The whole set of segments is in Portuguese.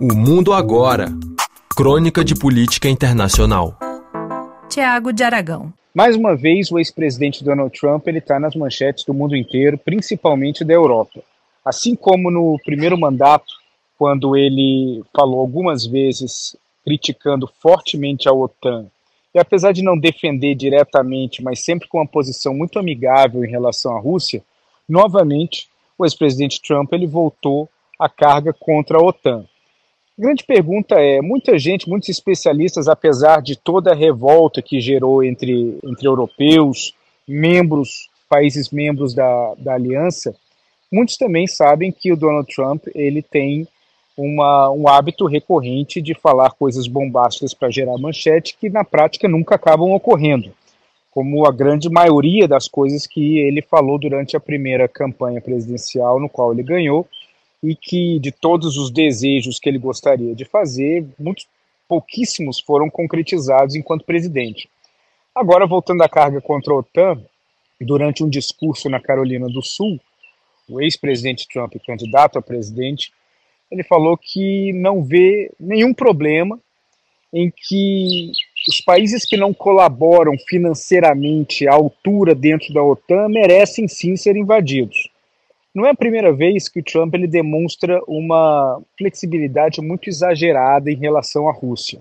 O Mundo Agora Crônica de Política Internacional. Tiago de Aragão. Mais uma vez, o ex-presidente Donald Trump está nas manchetes do mundo inteiro, principalmente da Europa. Assim como no primeiro mandato, quando ele falou algumas vezes criticando fortemente a OTAN, e apesar de não defender diretamente, mas sempre com uma posição muito amigável em relação à Rússia, novamente o ex-presidente Trump ele voltou a carga contra a OTAN. A grande pergunta é: muita gente, muitos especialistas, apesar de toda a revolta que gerou entre, entre europeus, membros, países membros da, da aliança, muitos também sabem que o Donald Trump ele tem uma, um hábito recorrente de falar coisas bombásticas para gerar manchete que na prática nunca acabam ocorrendo, como a grande maioria das coisas que ele falou durante a primeira campanha presidencial, no qual ele ganhou, e que de todos os desejos que ele gostaria de fazer, muitos pouquíssimos foram concretizados enquanto presidente. Agora, voltando à carga contra a OTAN, durante um discurso na Carolina do Sul, o ex-presidente Trump, candidato a presidente, ele falou que não vê nenhum problema em que os países que não colaboram financeiramente à altura dentro da OTAN merecem sim ser invadidos. Não é a primeira vez que o Trump ele demonstra uma flexibilidade muito exagerada em relação à Rússia.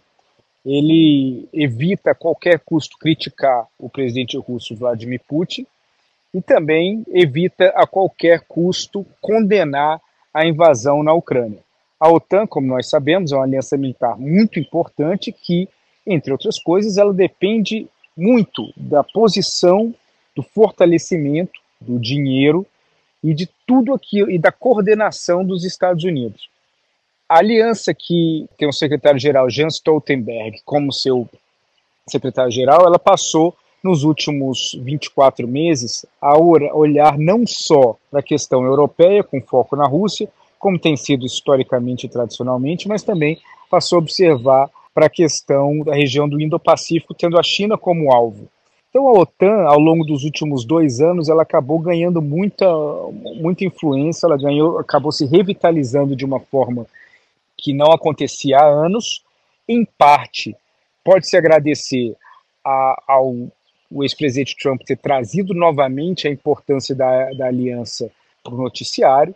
Ele evita a qualquer custo criticar o presidente russo Vladimir Putin e também evita a qualquer custo condenar a invasão na Ucrânia. A OTAN, como nós sabemos, é uma aliança militar muito importante que, entre outras coisas, ela depende muito da posição, do fortalecimento, do dinheiro e de tudo aquilo e da coordenação dos Estados Unidos. A aliança que tem o secretário-geral Jens Stoltenberg como seu secretário-geral, ela passou nos últimos 24 meses a olhar não só para a questão europeia, com foco na Rússia, como tem sido historicamente e tradicionalmente, mas também passou a observar para a questão da região do Indo-Pacífico, tendo a China como alvo. Então a OTAN, ao longo dos últimos dois anos, ela acabou ganhando muita, muita influência, ela ganhou, acabou se revitalizando de uma forma que não acontecia há anos. Em parte, pode-se agradecer a, ao ex-presidente Trump ter trazido novamente a importância da, da aliança para o noticiário,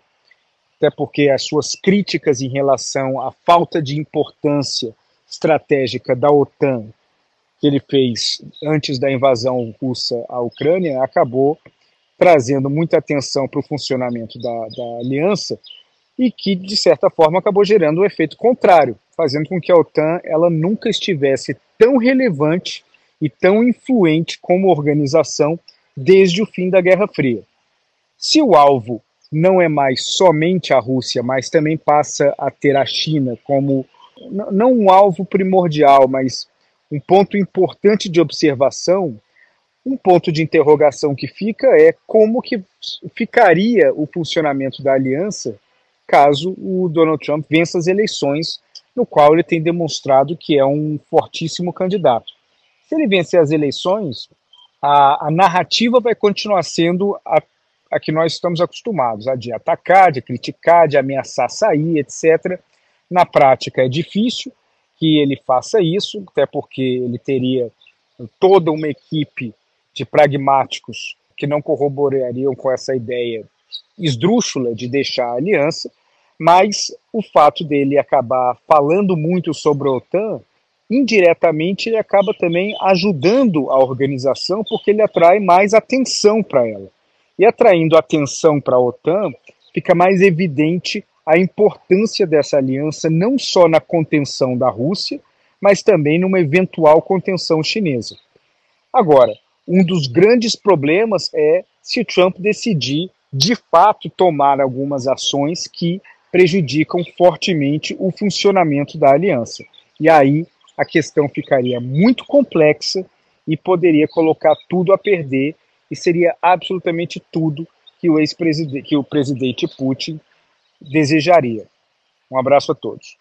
até porque as suas críticas em relação à falta de importância estratégica da OTAN que ele fez antes da invasão russa à Ucrânia acabou trazendo muita atenção para o funcionamento da, da aliança e que, de certa forma, acabou gerando o um efeito contrário, fazendo com que a OTAN ela nunca estivesse tão relevante e tão influente como organização desde o fim da Guerra Fria. Se o alvo não é mais somente a Rússia, mas também passa a ter a China como não um alvo primordial, mas um ponto importante de observação, um ponto de interrogação que fica é como que ficaria o funcionamento da aliança caso o Donald Trump vença as eleições, no qual ele tem demonstrado que é um fortíssimo candidato. Se ele vencer as eleições, a, a narrativa vai continuar sendo a, a que nós estamos acostumados, a de atacar, de criticar, de ameaçar sair, etc. Na prática é difícil, que ele faça isso, até porque ele teria toda uma equipe de pragmáticos que não corroborariam com essa ideia esdrúxula de deixar a aliança, mas o fato dele acabar falando muito sobre a OTAN, indiretamente ele acaba também ajudando a organização porque ele atrai mais atenção para ela. E atraindo atenção para a OTAN, fica mais evidente a importância dessa aliança não só na contenção da Rússia, mas também numa eventual contenção chinesa. Agora, um dos grandes problemas é se Trump decidir de fato tomar algumas ações que prejudicam fortemente o funcionamento da aliança. E aí a questão ficaria muito complexa e poderia colocar tudo a perder e seria absolutamente tudo que o ex-presidente, que o presidente Putin desejaria. Um abraço a todos.